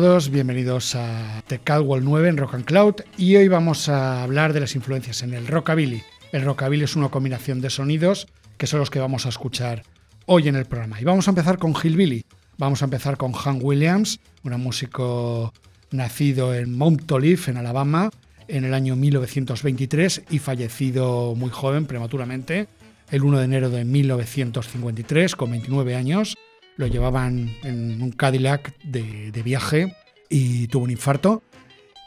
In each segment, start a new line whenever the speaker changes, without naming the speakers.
Todos, bienvenidos a The Caldwell 9 en Rock and Cloud y hoy vamos a hablar de las influencias en el rockabilly. El rockabilly es una combinación de sonidos que son los que vamos a escuchar hoy en el programa. Y vamos a empezar con Hillbilly. Vamos a empezar con Hank Williams, un músico nacido en Mount Olive, en Alabama, en el año 1923 y fallecido muy joven, prematuramente, el 1 de enero de 1953, con 29 años lo llevaban en un Cadillac de, viaje y tuvo un infarto.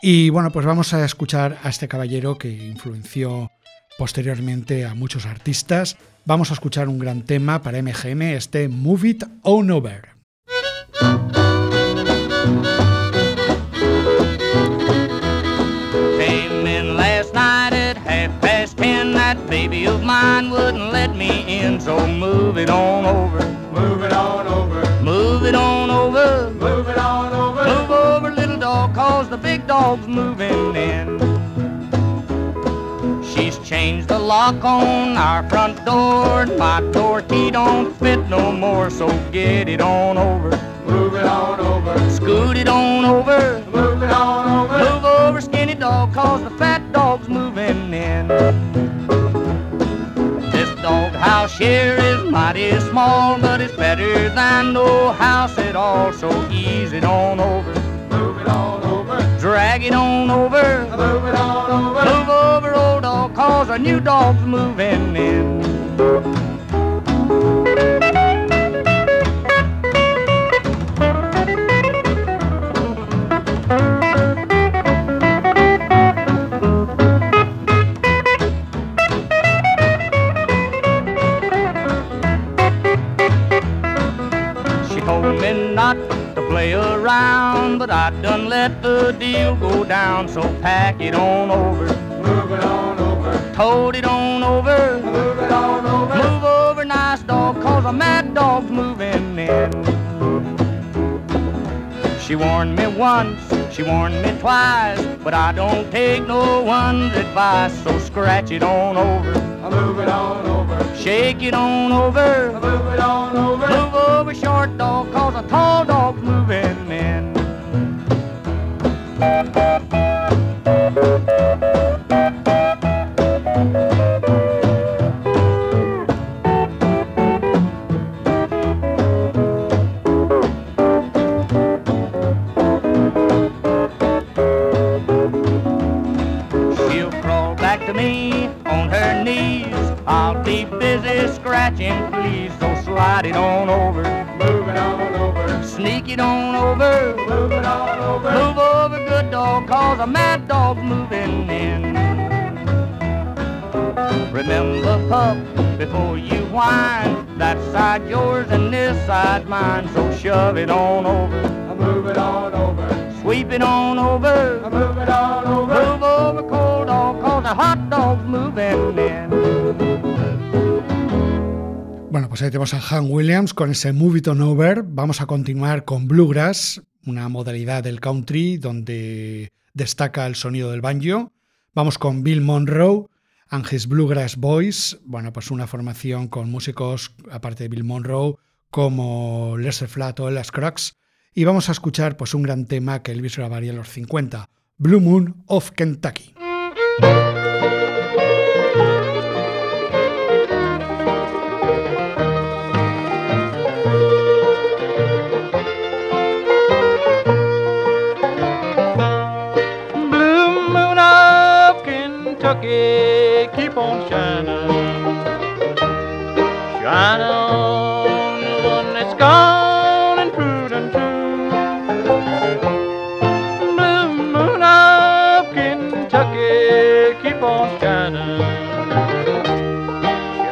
Y bueno, pues vamos a escuchar a este caballero que influenció posteriormente a muchos artistas. Vamos a escuchar un gran tema para MGM, este Move It On Over. move it on over. Move it on over. Move it on over. Move it on over. Move over, little dog, cause the big dog's moving in. She's changed the lock on our front door. My door key don't fit no more, so get it on over. Move it on over. Scoot it on over. Move it on over. Move over, skinny dog, cause the fat dog's moving in house here is mighty small, but it's better than no house at all. So ease it on over, move it on over, drag it on over, move it on over, move over, old dog, cause a new dog's moving in. But I done let the deal go down. So pack it on over. Move it on over. Tote it on over. Move it on over. Move over, nice dog, cause a mad dog's moving in. She warned me once, she warned me twice, but I don't take no one's advice. So scratch it on over. Move it on over. Shake it on over. Move it on over. Move over, short dog, cause a tall dog's moving in. It on over, move it on over. Sweep it on over, move it on over. Move over, cold dog, cause a hot dog's moving in. Bueno, pues ahí tenemos a Han Williams con ese Move It On Over. Vamos a continuar con Bluegrass, una modalidad del country donde destaca el sonido del banjo. Vamos con Bill Monroe and His Bluegrass Boys, bueno, pues una formación con músicos, aparte de Bill Monroe, como Lesser Flat o Las Cracks, y vamos a escuchar pues, un gran tema que Elvis grabaría en los 50, Blue Moon of Kentucky.
keep on shining, shining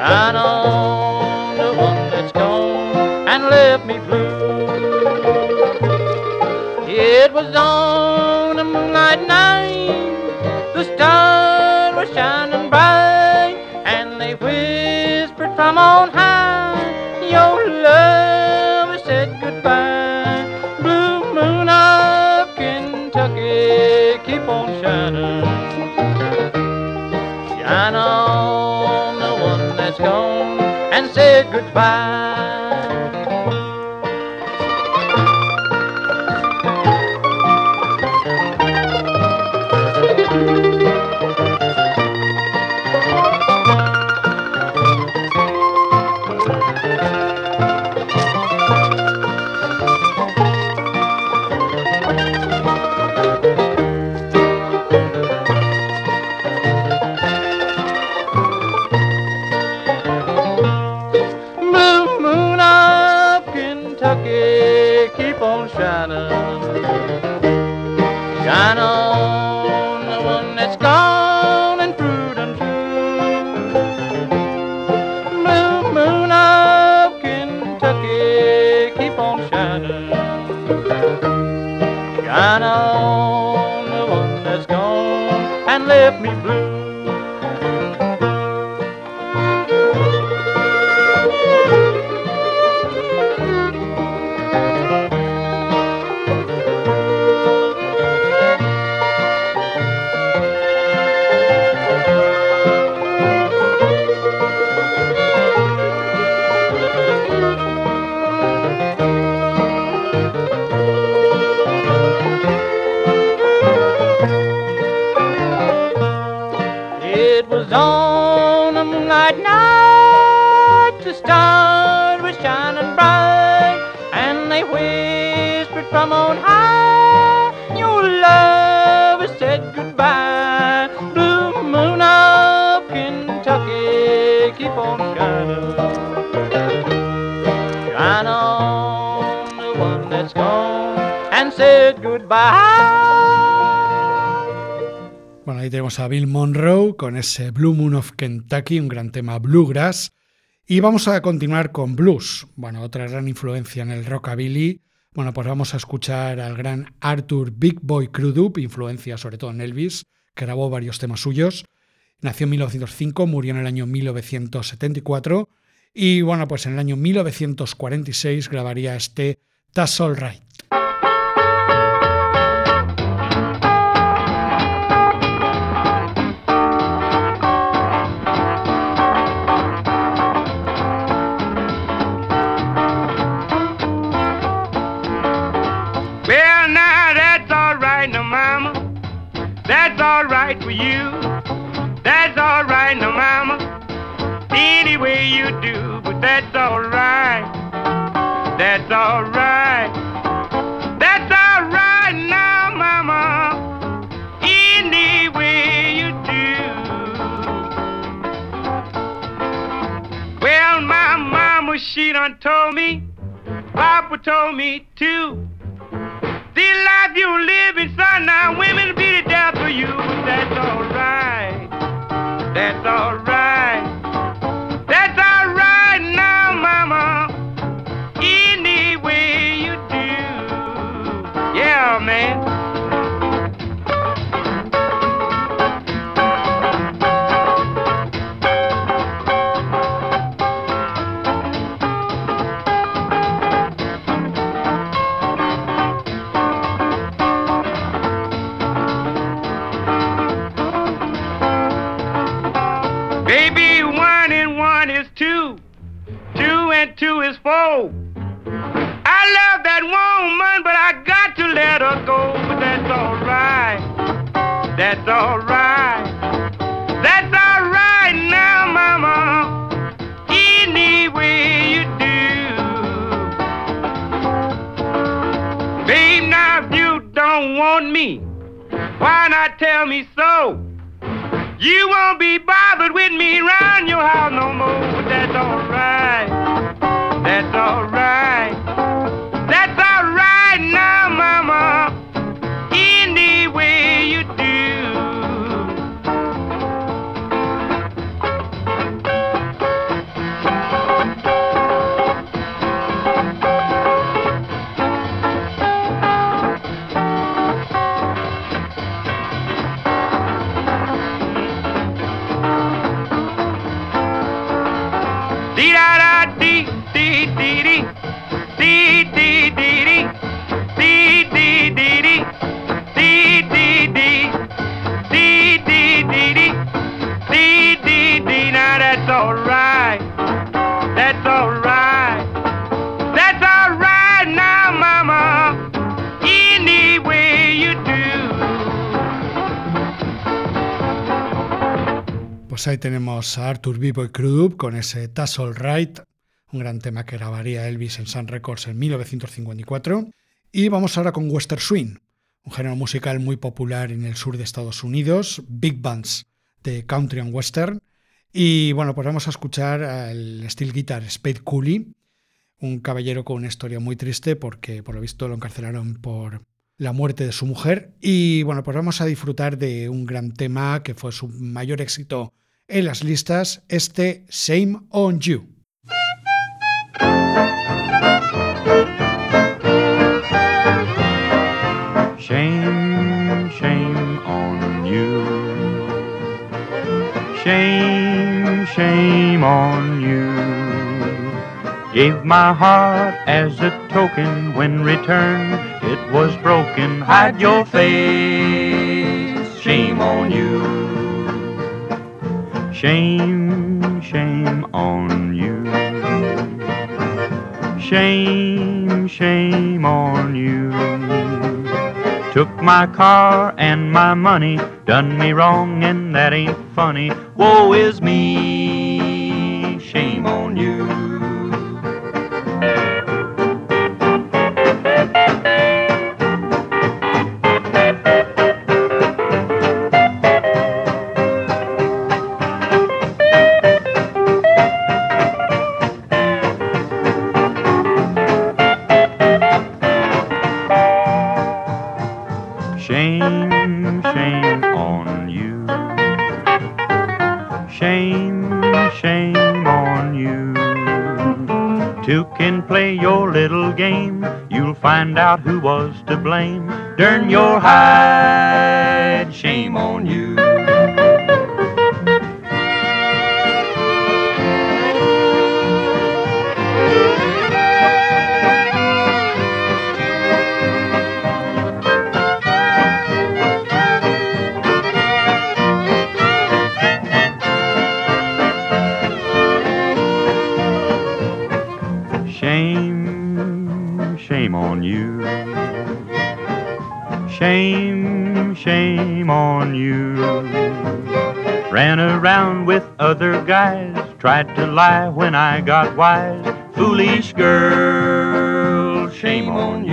Shine on the one that's gone and left me blue. It was on goodbye. On a moonlight night, the stars were shining bright, and they whispered from on high, Your love has said goodbye. Blue moon of Kentucky, keep on shining. Shine on the one that's gone and said goodbye.
Ahí tenemos a Bill Monroe con ese Blue Moon of Kentucky, un gran tema bluegrass. Y vamos a continuar con blues. Bueno, otra gran influencia en el rockabilly. Bueno, pues vamos a escuchar al gran Arthur Big Boy Crudup, influencia sobre todo en Elvis, que grabó varios temas suyos. Nació en 1905, murió en el año 1974 y bueno, pues en el año 1946 grabaría este That's All Right.
Right for you. That's all right, now, Mama. Any way you do, but that's all right. That's all right. That's all right now, Mama. Any way you do. Well, my mama, she done told me. Papa told me too. The life you living, son, now women be the death for you,
Pues ahí tenemos a Arthur Vivo y Crudup con ese That's All Right, un gran tema que grabaría Elvis en Sun Records en 1954. Y vamos ahora con Western Swing, un género musical muy popular en el sur de Estados Unidos, big bands de country and western. Y bueno, pues vamos a escuchar al steel guitar Spade Cooley, un caballero con una historia muy triste porque por lo visto lo encarcelaron por la muerte de su mujer. Y bueno, pues vamos a disfrutar de un gran tema que fue su mayor éxito en las listas, este Shame on You.
Shame, shame on you. Shame, shame on you. Gave my heart as a token when returned it was broken. Hide your face. Shame on you. Shame, shame on you. Shame, shame on you. Took my car and my money, done me wrong, and that ain't funny. Woe is me, shame on you. Out who was to blame. Durn your hide. Guys, tried to lie when I got wise. Foolish girl, shame on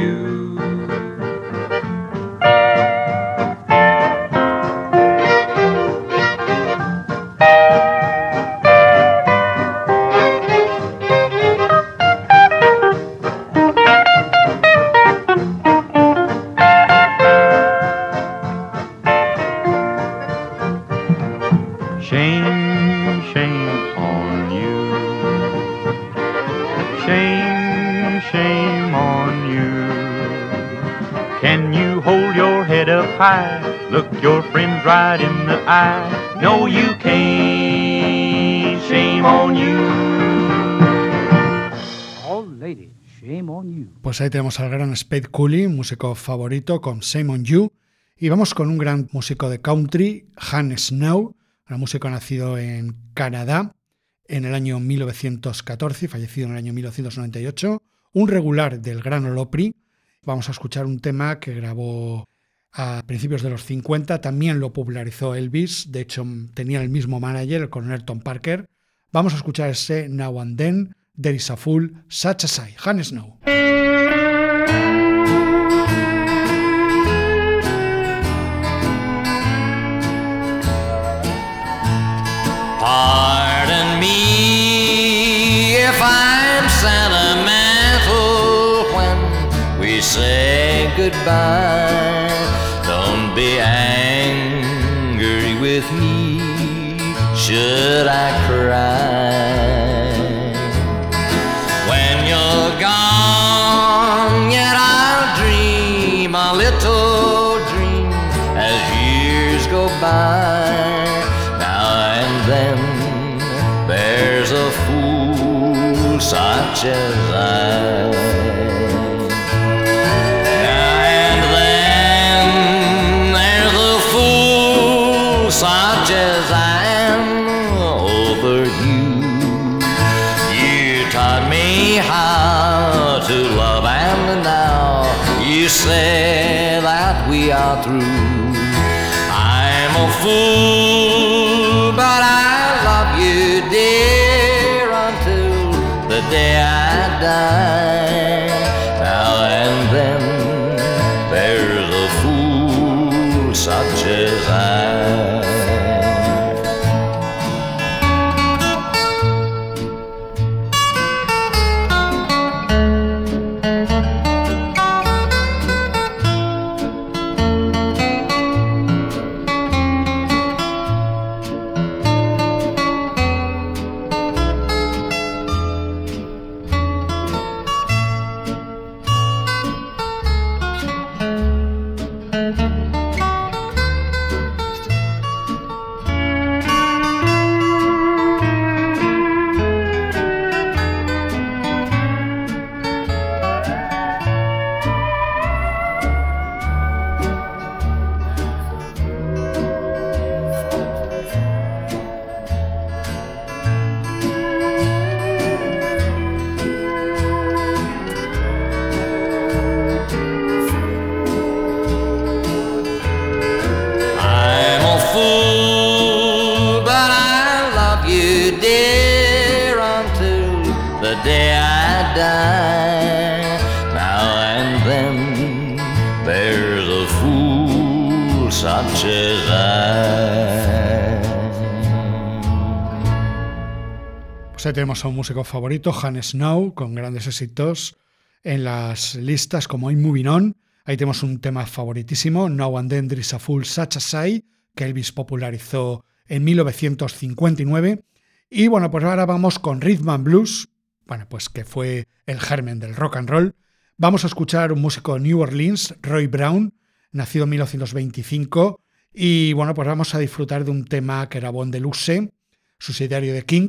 right in the eye. No, you can't. Shame on you.
All ladies, shame on you.
Pues ahí tenemos al gran Spade Cooley, músico favorito con Simon You. Y vamos con un gran músico de country, Han Snow, un músico nacido en Canadá en el año 1914 y fallecido en el año 1998, un regular del Gran Ole Opry. Vamos a escuchar un tema que grabó a principios de los 50, también lo popularizó Elvis, de hecho mm, tenía el mismo manager, el coronel Tom Parker. Vamos a escuchar ese Now and Then, There is a Fool, Such as I, Han Snow.
Pardon me if I'm sentimental when we say goodbye. Should I cry? But I love you, dear, until the day I die.
Tenemos a un músico favorito, Han Snow, con grandes éxitos en las listas como I'm Moving On. Ahí tenemos un tema favoritísimo, Now and Then There a Fool Such as I, que Elvis popularizó en 1959. Y bueno, pues ahora vamos con Rhythm and Blues, bueno, pues que fue el germen del rock and roll. Vamos a escuchar un músico de New Orleans, Roy Brown, nacido en 1925. Y bueno, pues vamos a disfrutar de un tema que grabó en Deluxe, subsidiario de King,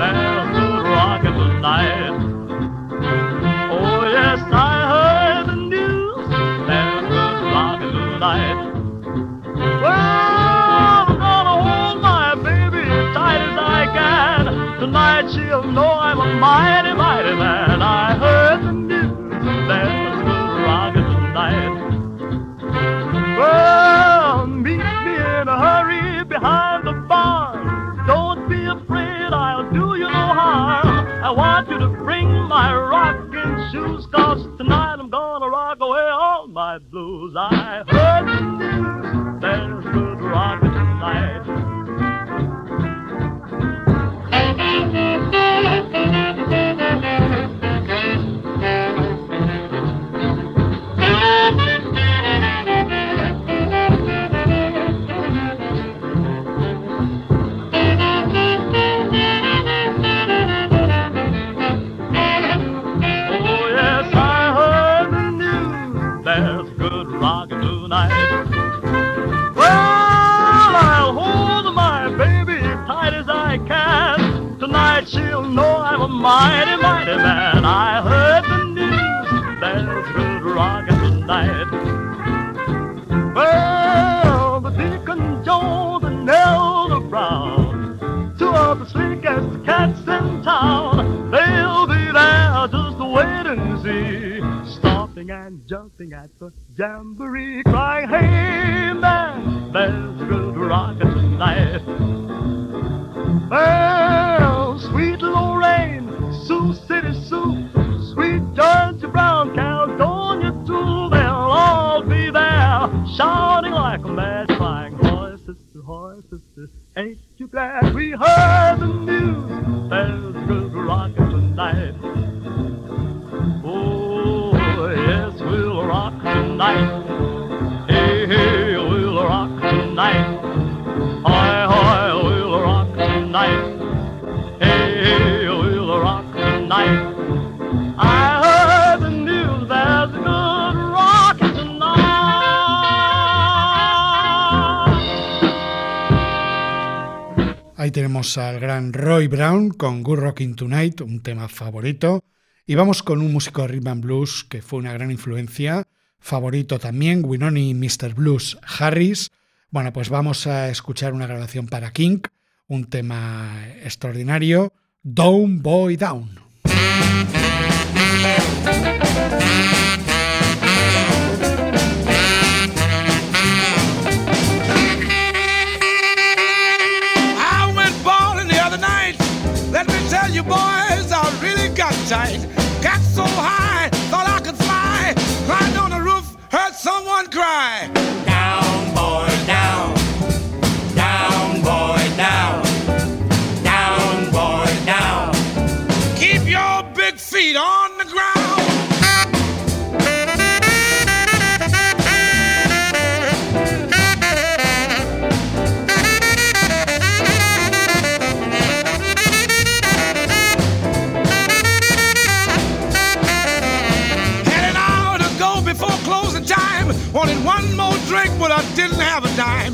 news there's good rockin' tonight. Oh, yes, I heard the news there's good rockin' tonight. Well, I'm gonna hold my baby tight as I can. Tonight she'll know I'm a mighty, mighty man. I heard the news there's good rockin' tonight. Well, meet me in a hurry behind shoes, cause tonight I'm gonna rock away all my blues. I heard the there's good rockin' tonight. At the jamboree crying, hey man, there's a good rockin' tonight. Well, sweet Lorraine, Sioux City Sue,
Al gran Roy Brown con Good Rockin' Tonight, un tema favorito. Y vamos con un músico de rhythm and blues que fue una gran influencia, favorito también, Winoni Mr. Blues Harris. Bueno, pues vamos a escuchar una grabación para King, un tema extraordinario, Down Boy Down.
You, boys, I really got tight. Got so high, thought I could fly. Climbed on the roof, heard someone cry. I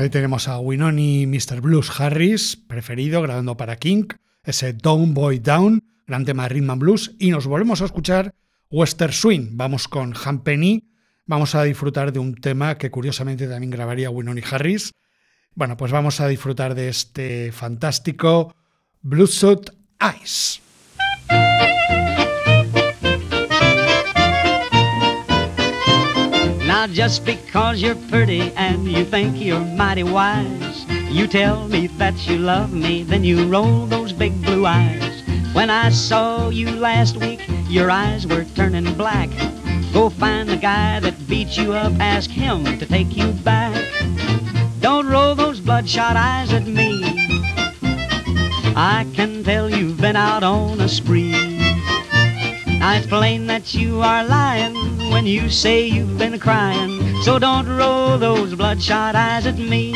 Pues ahí tenemos a Winoni Mr. Blues Harris, preferido, grabando para King, ese Down Boy Down, gran tema de Rhythm and Blues, y nos volvemos a escuchar Western Swing. Vamos con Han Penny, vamos a disfrutar de un tema que curiosamente también grabaría Winoni Harris. Bueno, pues vamos a disfrutar de este fantástico Bloodshot Eyes.
Now just because you're pretty and you think you're mighty wise, you tell me that you love me, then you roll those big blue eyes. When I saw you last week, your eyes were turning black. Go find the guy that beat you up, ask him to take you back. Don't roll those bloodshot eyes at me. I can tell you've been out on a spree. Now it's plain that you are lying when you say you've been crying. So don't roll those bloodshot eyes at me.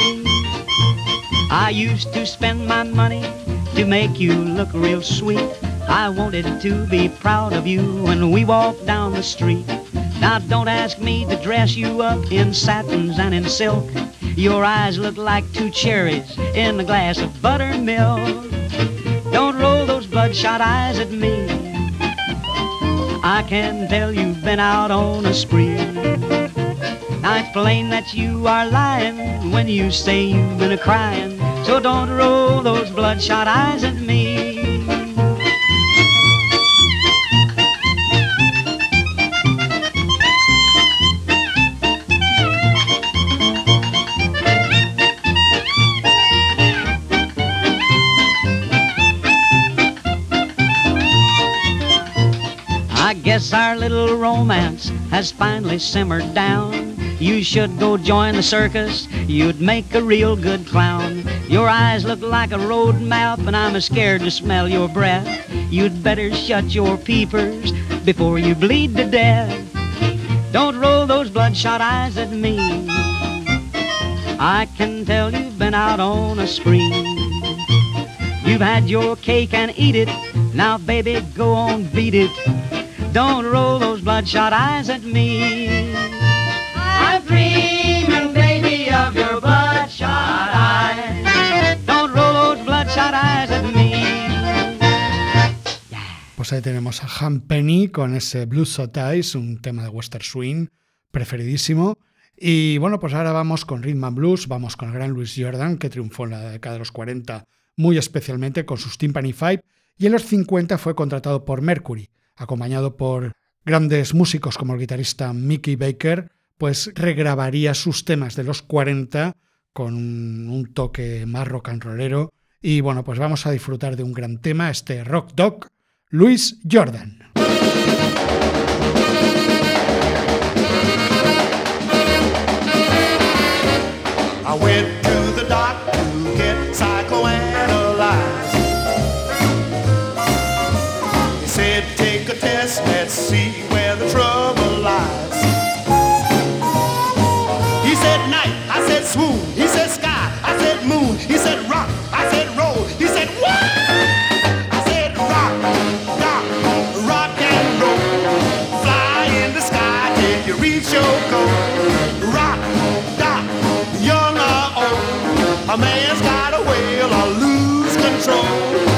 I used to spend my money to make you look real sweet. I wanted to be proud of you when we walked down the street. Now don't ask me to dress you up in satins and in silk. Your eyes look like two cherries in a glass of buttermilk. Don't roll those bloodshot eyes at me. I can tell you've been out on a spree. Now it's plain that you are lying when you say you've been a crying. So don't roll those bloodshot eyes at me. Guess our little romance has finally simmered down. You should go join the circus, you'd make a real good clown. Your eyes look like a road map, and I'm scared to smell your breath. You'd better shut your peepers before you bleed to death. Don't roll those bloodshot eyes at me. I can tell you've been out on a spree. You've had your cake and eat it. Now, baby, go on, beat it. Don't roll those bloodshot eyes at me. I'm dreaming, baby, of your bloodshot eyes. Don't roll those bloodshot eyes at me.
Pues ahí tenemos a Han Penny con ese Blues Shot Eyes, un tema de Western Swing preferidísimo. Y bueno, pues ahora vamos con Rhythm and Blues, vamos con el gran Louis Jordan, que triunfó en la década de los 40, muy especialmente con sus Timpani Five, y en los 50 fue contratado por Mercury, acompañado por grandes músicos como el guitarrista Mickey Baker, pues regrabaría sus temas de los 40 con un toque más rock and rollero. Y bueno, pues vamos a disfrutar de un gran tema, este Rock Dog, Louis Jordan.
Let's see where the trouble lies. He said night, I said swoon. He said sky, I said moon. He said rock, I said roll. He said what? I said rock, rock, rock and roll. Fly in the sky till you reach your goal. Rock, rock, young or old. A man's got will or lose control.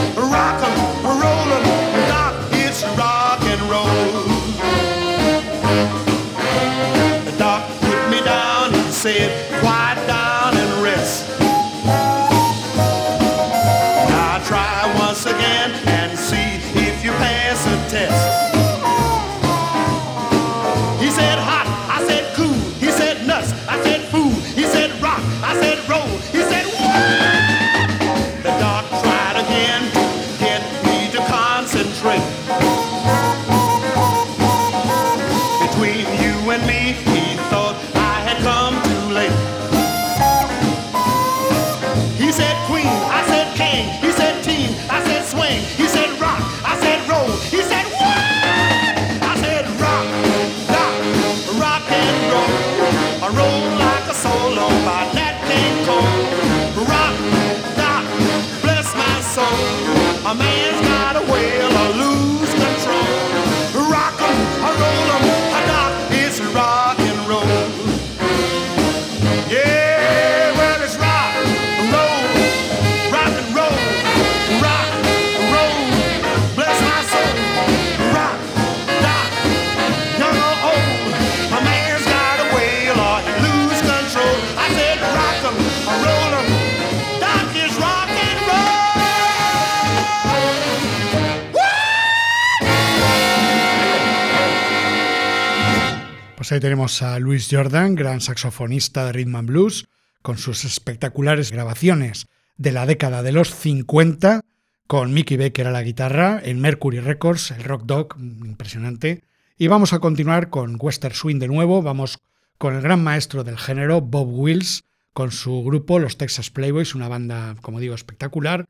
Pues ahí tenemos a Louis Jordan, gran saxofonista de rhythm and blues, con sus espectaculares grabaciones de la década de los 50, con Mickey Baker a la guitarra, en Mercury Records, el Rock Dog, impresionante. Y vamos a continuar con Western Swing de nuevo, vamos con el gran maestro del género, Bob Wills, con su grupo, los Texas Playboys, una banda, como digo, espectacular.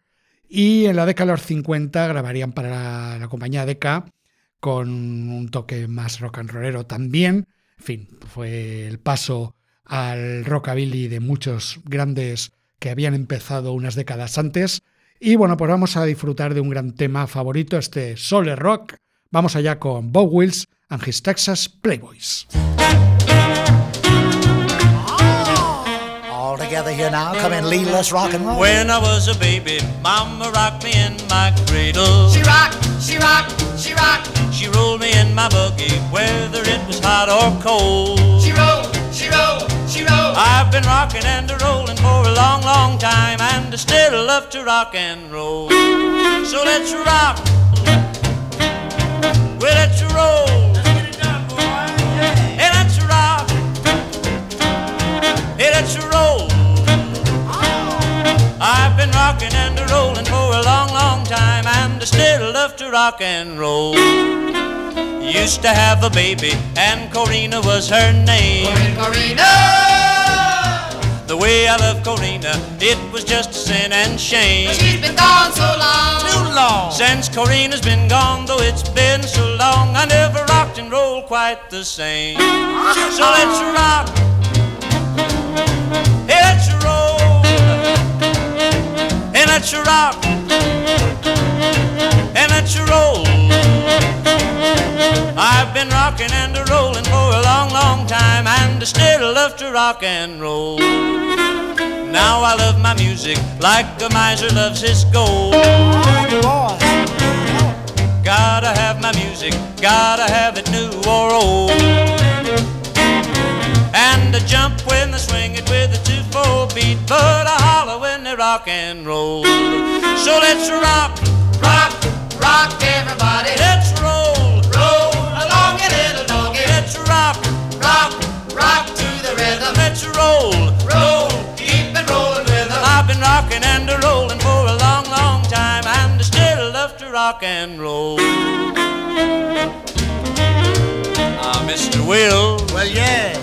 Y en la década de los 50 grabarían para la, la compañía Decca con un toque más rock and rollero también. En fin, fue el paso al rockabilly de muchos grandes que habían empezado unas décadas antes. Y bueno, pues vamos a disfrutar de un gran tema favorito, este Soul Rock. Vamos allá con Bob Wills and his Texas Playboys.
All
together here now. Come in, lead, let's rock and roll.
When I was a baby, Mama rocked me in my cradle.
She rocked, she rocked, she rocked.
She rolled me in my buggy, whether it was hot or cold.
She rolled, she rolled, she rolled.
I've been rocking and a rolling for a long, long time, and I still love to rock and roll. So let's rock. Well, let's roll. Hey, let's rock. Hey, let's roll. I've been rocking and a rolling for a long, long time, and I still love to rock and roll. Used to have a baby, and Corina was her name. Corina! The way I love Corina, it was just a sin and shame.
She's been gone so long.
Too long. Since Corina's been gone, though it's been so long, I never rocked and rolled quite the same. So let's rock. Hey, let's rock. And let's roll. I've been rocking and a rolling for a long, long time, and I still love to rock and roll. Now I love my music like a miser loves his gold. Gotta have my music, gotta have it new or old. And I jump when I swing it with a two-four beat, but I holler when they rock and roll. So let's rock,
Rock, rock, everybody.
let's roll,
Roll along a little doggy.
let's rock,
Rock, rock to the rhythm.
let's roll.
Roll, keep it rolling with them.
I've been rocking and a rolling for a long, long time, and I still love to rock and roll. Ah, Mr. Will,
Well, yes,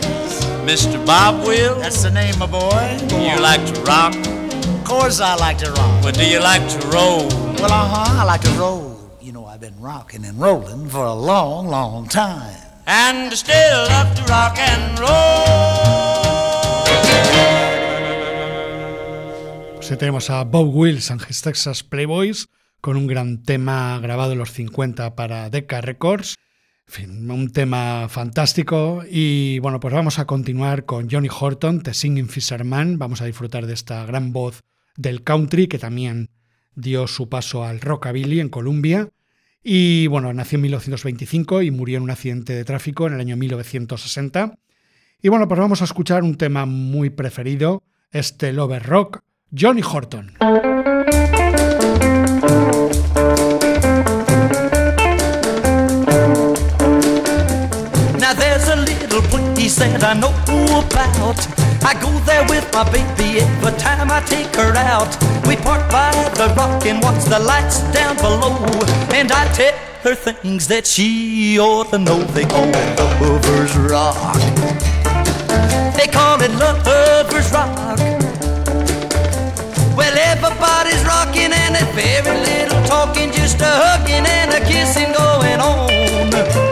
Mr. Bob Will,
that's the name, my boy.
You like to rock,
Of course I like to rock.
but do you like to roll?
Well, uh-huh, I like to roll. You know, I've been rocking and rolling for a long, long time.
And I still love to rock and roll.
Pues ahí tenemos a Bob Wills and his Texas Playboys con un gran tema grabado en los 50 para Decca Records. Fin, un tema fantástico. Y bueno, pues vamos a continuar con Johnny Horton, The Singing Fisherman. Vamos a disfrutar de esta gran voz del country que también dio su paso al rockabilly en Columbia. Y bueno, nació en 1925 y murió en un accidente de tráfico en el año 1960. Y bueno, pues vamos a escuchar un tema muy preferido, este Lover Rock, Johnny Horton.
That I know about. I go there with my baby every time I take her out. We park by the rock and watch the lights down below. And I tell her things that she ought to know. They call it Lover's Rock. They call it Lover's Rock. Well, everybody's rocking and there's very little talking, just a hugging and a kissing going on.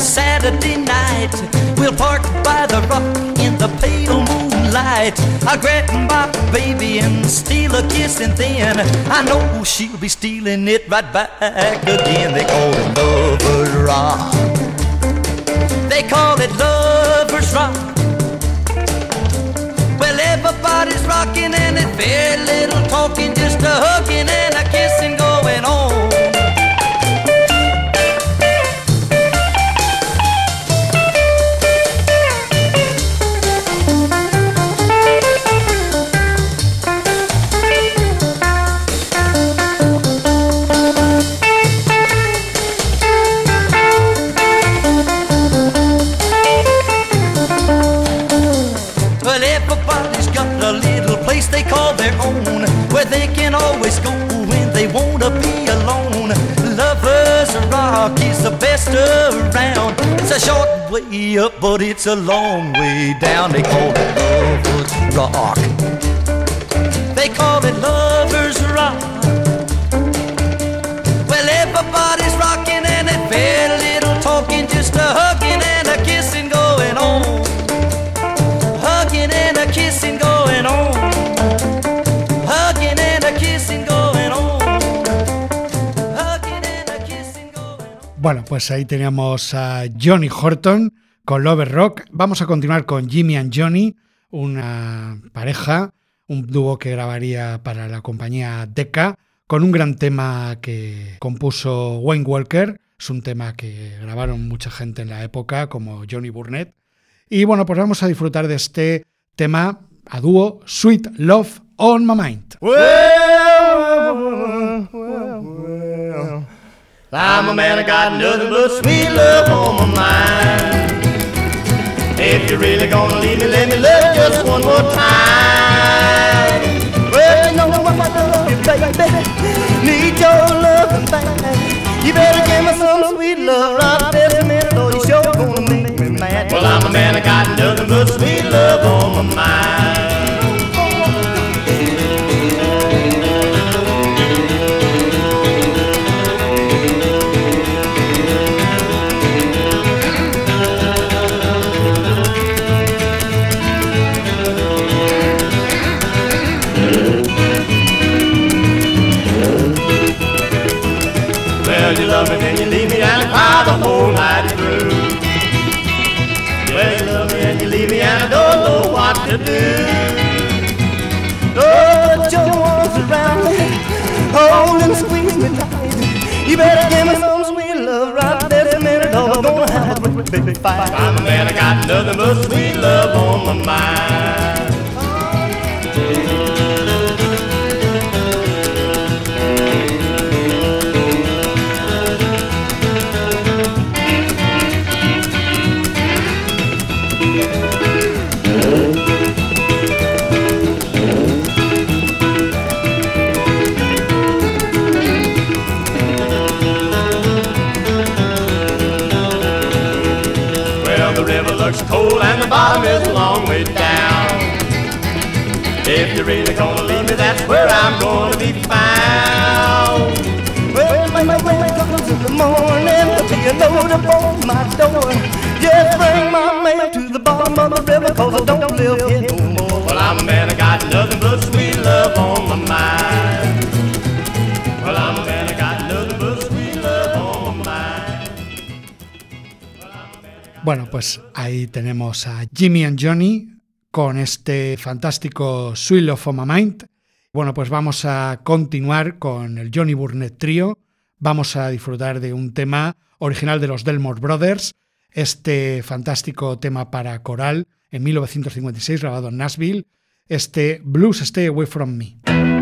Saturday night. We'll park by the rock in the pale moonlight. I'll grab my baby and steal a kiss, and then I know she'll be stealing it right back again. They call it Lover's Rock. They call it Lover's Rock. Well, everybody's rocking and it's very little talking, just a hugging way up, but it's a long way down. They call it Lovers Rock. They call it Lovers
Bueno, pues ahí teníamos a Johnny Horton con Lover Rock. Vamos a continuar con Jimmy and Johnny, una pareja, un dúo que grabaría para la compañía Decca, con un gran tema que compuso Wayne Walker. Es un tema que grabaron mucha gente en la época, como Johnny Burnett. Y bueno, pues vamos a disfrutar de este tema a dúo, Sweet Love on My Mind.
I'm a man, I got nothing but sweet love on my mind. If you're really gonna leave me, let me love just one more time. Well, you know what I love baby. Need your love and back. You better give me some sweet love right this minute, or you sure gonna make me mad. Well, I'm a man, I got nothing but sweet love on my mind. A
Jimmy and Johnny con este fantástico Love on My Mind. Bueno, pues vamos a continuar con el Johnny Burnett Trio. Vamos a disfrutar de un tema original de los Delmore Brothers, este fantástico tema para coral en 1956 grabado en Nashville, este Blues Stay Away From Me.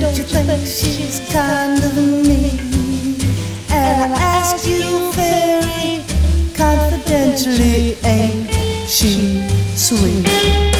Don't you
think she's kind of mean? And I ask you very confidentially, ain't she sweet?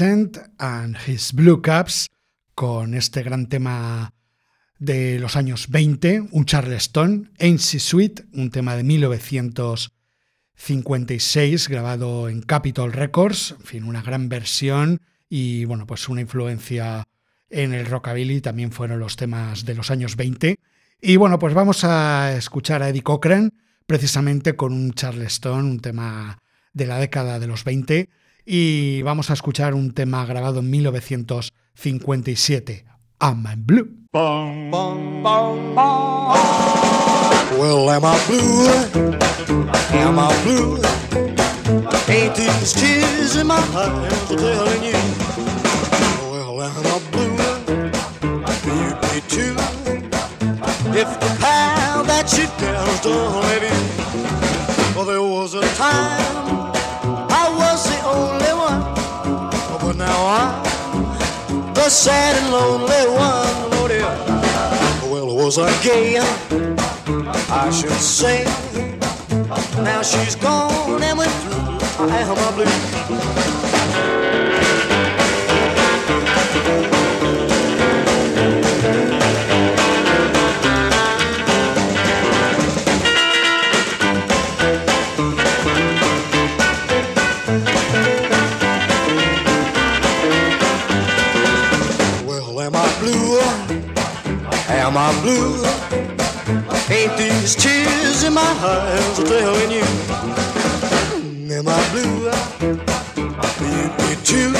And
his Blue Caps con este gran tema de los años 20, un Charleston, She Sweet, un tema de 1956 grabado en Capitol Records, en fin, una gran versión y bueno, pues una influencia en el rockabilly también fueron los temas de los años 20. Y bueno, pues vamos a escuchar a Eddie Cochran precisamente con un Charleston, un tema de la década de los 20 y vamos a escuchar un tema grabado en 1957, I'm in Blue.
Well, am I blue? Am I blue? Ain't these tears in my eyes telling you? Well, am I blue? You'd be too if the pal that you danced let you. Well, there was a time the sad and lonely one. Dear. Well, was I gay? I should say. Now she's gone and went through. I am a blue. Am I blue? Ain't these tears in my eyes telling you? Am I blue? You'd be too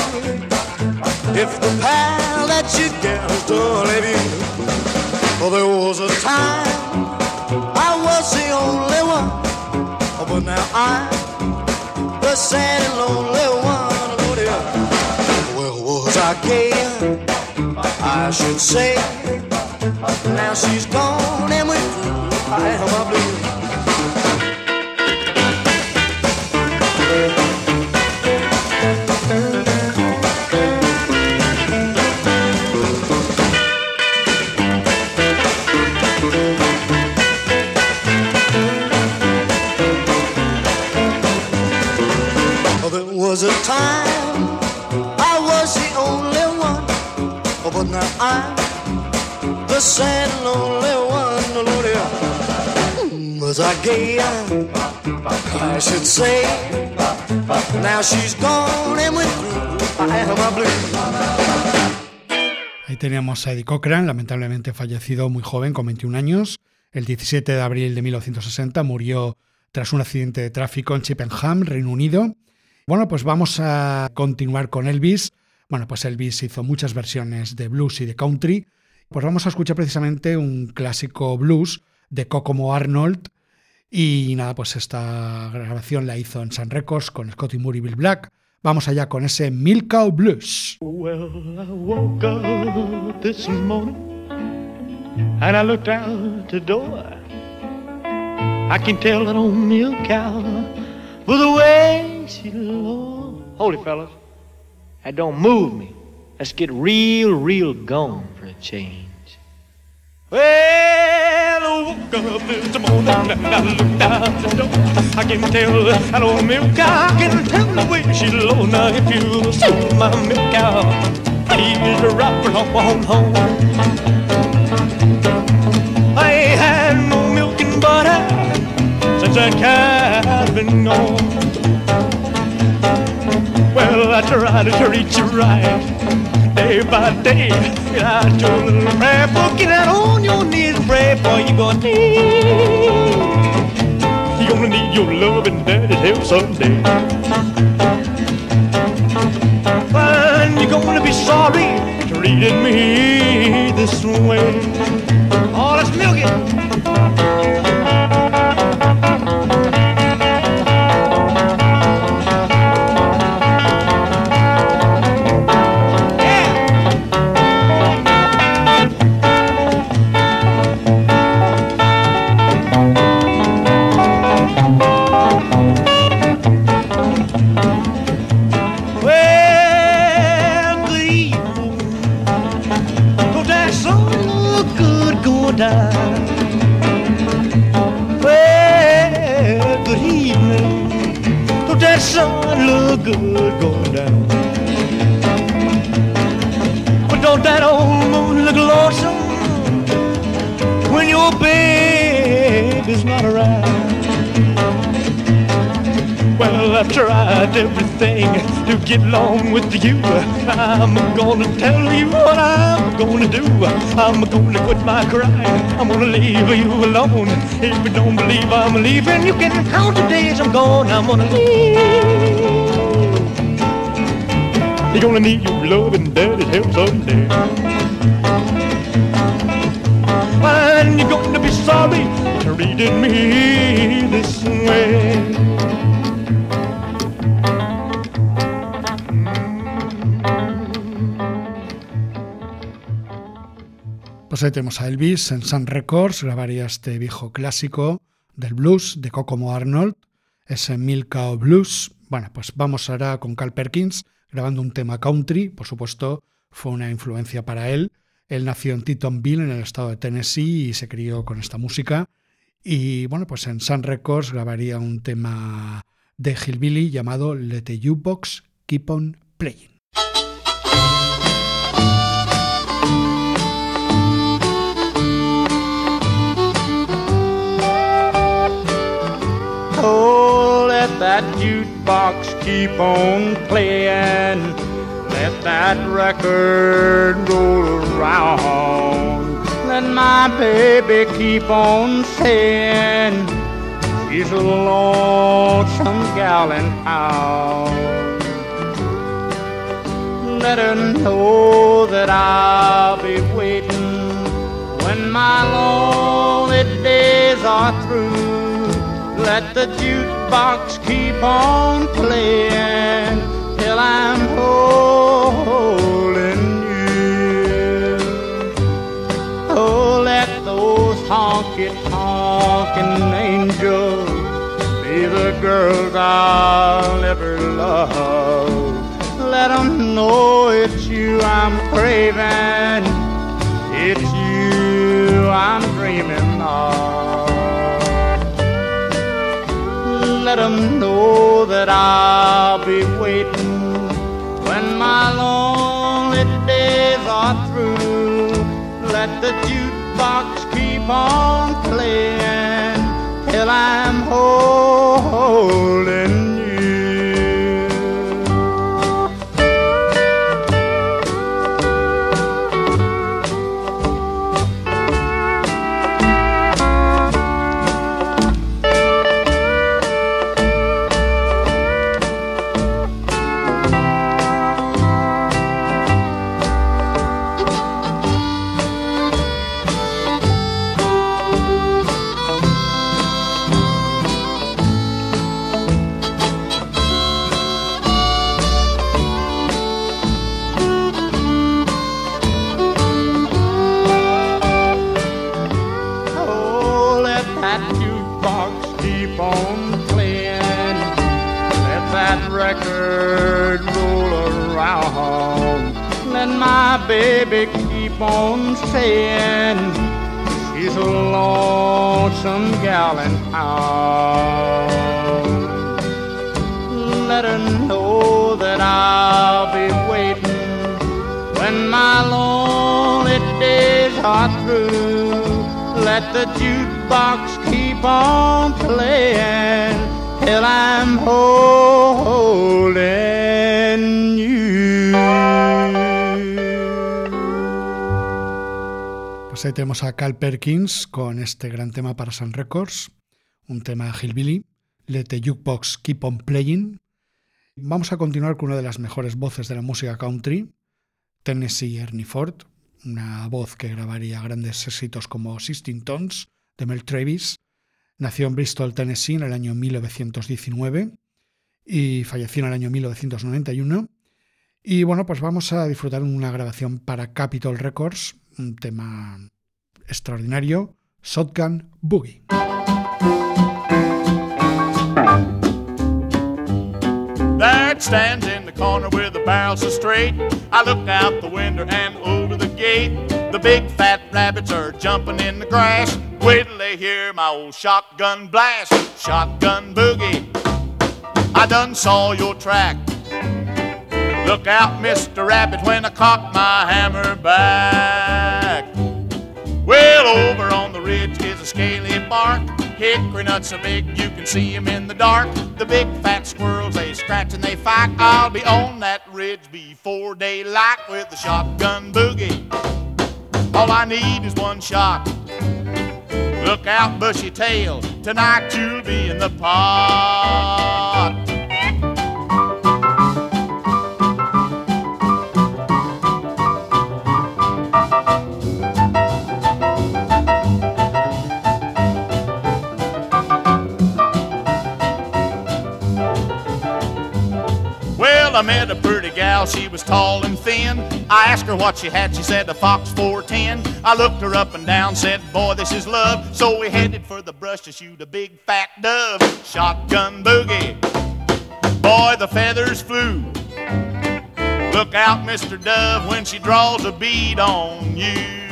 if the pal that you girls don't leave you. Well, there was a time I was the only one, but now I'm the sad and lonely one. Oh. Well, was I gay? I should say. Now she's gone and through. I am a blue. There was a time sad lonely one, I should say. Now she's gone and went through. I have my blues.
Ahí teníamos a Eddie Cochran, lamentablemente fallecido muy joven, con 21 años. El 17 de abril de 1960 murió tras un accidente de tráfico en Chippenham, Reino Unido. Bueno, pues vamos a continuar con Elvis. Bueno, pues Elvis hizo muchas versiones de blues y de country. Pues vamos a escuchar precisamente un clásico blues de Kokomo Arnold. Y nada, pues esta grabación la hizo en Sun Records con Scotty Moore y Bill Black. Vamos allá con ese Milk Blues.
Well, I woke up this morning and I looked out the door. I can tell that old milk cow the way she looks. Hold it, fellas. That don't move me. Let's get real, real gone for a change. Well, I woke up this morning and I looked out the door. I can tell that old milk cow. Can tell the way she low. Now if you saw my milk cow, please rock on home. I ain't had no milk and butter since that cow's been gone. Well, I tried to treat you right day by day. I told a little prayer book, get out on your knees and pray for you gonna need. You gonna need your love and daddy's help someday. And you're gonna be sorry treating me this way. Oh, let's milk it. Tried everything to get along with you. I'm gonna tell you what I'm gonna do. I'm gonna quit my crying. I'm gonna leave you alone. If you don't believe I'm leaving, you can count the days I'm gone. I'm gonna leave. You're gonna need your love and daddy's help someday. And you're gonna be sorry treating me
Pues tenemos a Elvis en Sun Records, grabaría este viejo clásico del blues de Kokomo Arnold, ese Milk Cow Blues. Bueno, pues vamos ahora con Carl Perkins grabando un tema country, por supuesto fue una influencia para él. Él nació en Tetonville, en el estado de Tennessee, y se crió con esta música. Y bueno, pues en Sun Records grabaría un tema de Hillbilly llamado Let the Jukebox Keep on Playing.
Oh, let that jukebox keep on playing. Let that record roll around. Let my baby keep on saying she's a lonesome gal in town. Let her know that I'll be waiting when my lonely days are through. Let the jukebox keep on playing till I'm holding you. Oh, let those honky tonkin' angels be the girls I'll ever love. Let 'em know it's you I'm craving. It's you I'm Let 'em know that I'll be waiting when my lonely days are through. let the jukebox keep on playing till I'm holding on saying she's a lonesome gal in town. Let her know that I'll be waiting when my lonely days are through. Let the jukebox keep on playing till I'm holding
Pues tenemos a Cal Perkins con este gran tema para Sun Records, un tema Hillbilly, Let the Jukebox Keep on Playing. Vamos a continuar con una de las mejores voces de la música country, Tennessee Ernie Ford, una voz que grabaría grandes éxitos como Sixteen Tones de Mel Travis. Nació en Bristol, Tennessee en el año 1919 y falleció en el año 1991. Y bueno, pues vamos a disfrutar una grabación para Capitol Records, un tema extraordinario, Shotgun Boogie.
It stands in the corner where the barrels are straight. I look out the window and over the gate. The big fat rabbits are jumping in the grass. Wait till they hear my old shotgun blast. Shotgun boogie. I done saw your track. Look out, Mr. Rabbit, when I cock my hammer back. Well, over on the ridge is a scaly bark. Hickory nuts are big you can see 'em in the dark. The big fat squirrels, they scratch and they fight. I'll be on that ridge before daylight with the shotgun boogie. All I need is one shot. Look out, bushy tail. Tonight you'll be in the pot. I met a pretty gal, she was tall and thin. I asked her what she had, she said a Fox 410. I looked her up and down, said, Boy, this is love. So we headed for the brush to shoot a big fat dove. Shotgun boogie. Boy, the feathers flew. Look out, Mr. Dove, when she draws a bead on you.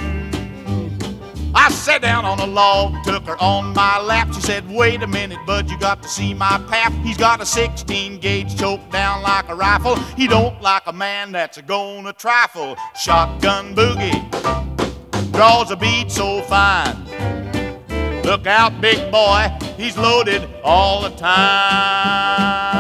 I sat down on a log, took her on my lap. She said, Wait a minute, bud, you got to see my pap. He's got a 16 gauge choked down like a rifle. He don't like a man that's a gonna trifle. Shotgun boogie draws a bead so fine. Look out, big boy, he's loaded all the time.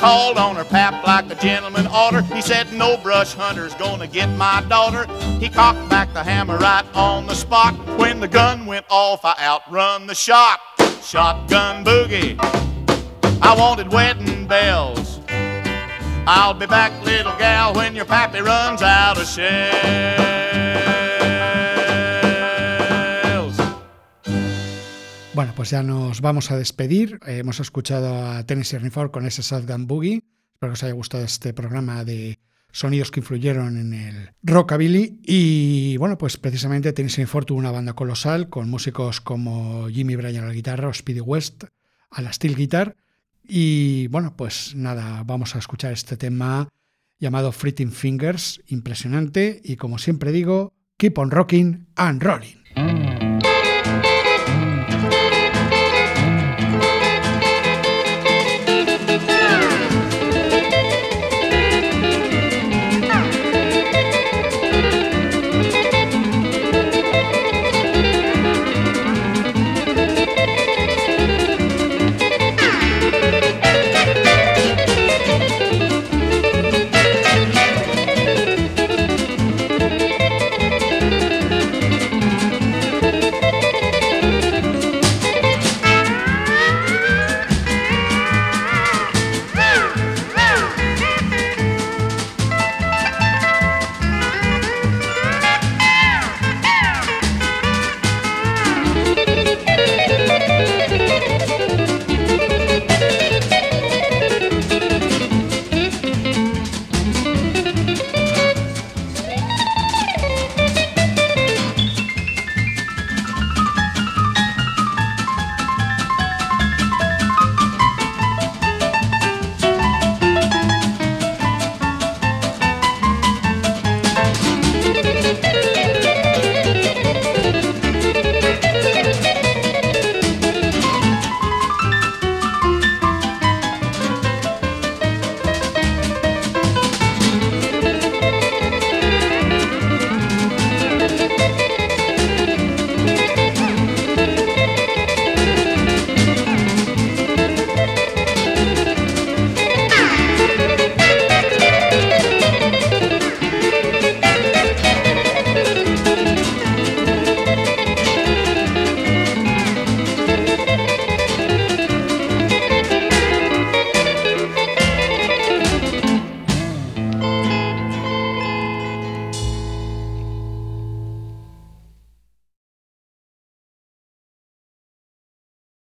Called on her pap like a gentleman oughter. He said, No brush hunter's gonna get my daughter. He cocked back the hammer right on the spot. When the gun went off, I outrun the shot. Shotgun boogie. I wanted wedding bells. I'll be back, little gal, when your pappy runs out of shells.
Bueno, pues ya nos vamos a despedir. Eh, hemos escuchado a Tennessee Ernie Ford con ese Shotgun Boogie. Espero que os haya gustado este programa de sonidos que influyeron en el rockabilly. Y bueno, pues precisamente Tennessee Ernie Ford tuvo una banda colosal con músicos como Jimmy Bryan a la guitarra o Speedy West a la steel guitar. Y bueno, pues nada, vamos a escuchar este tema llamado Fritting Fingers, impresionante y como siempre digo, keep on rocking and rolling.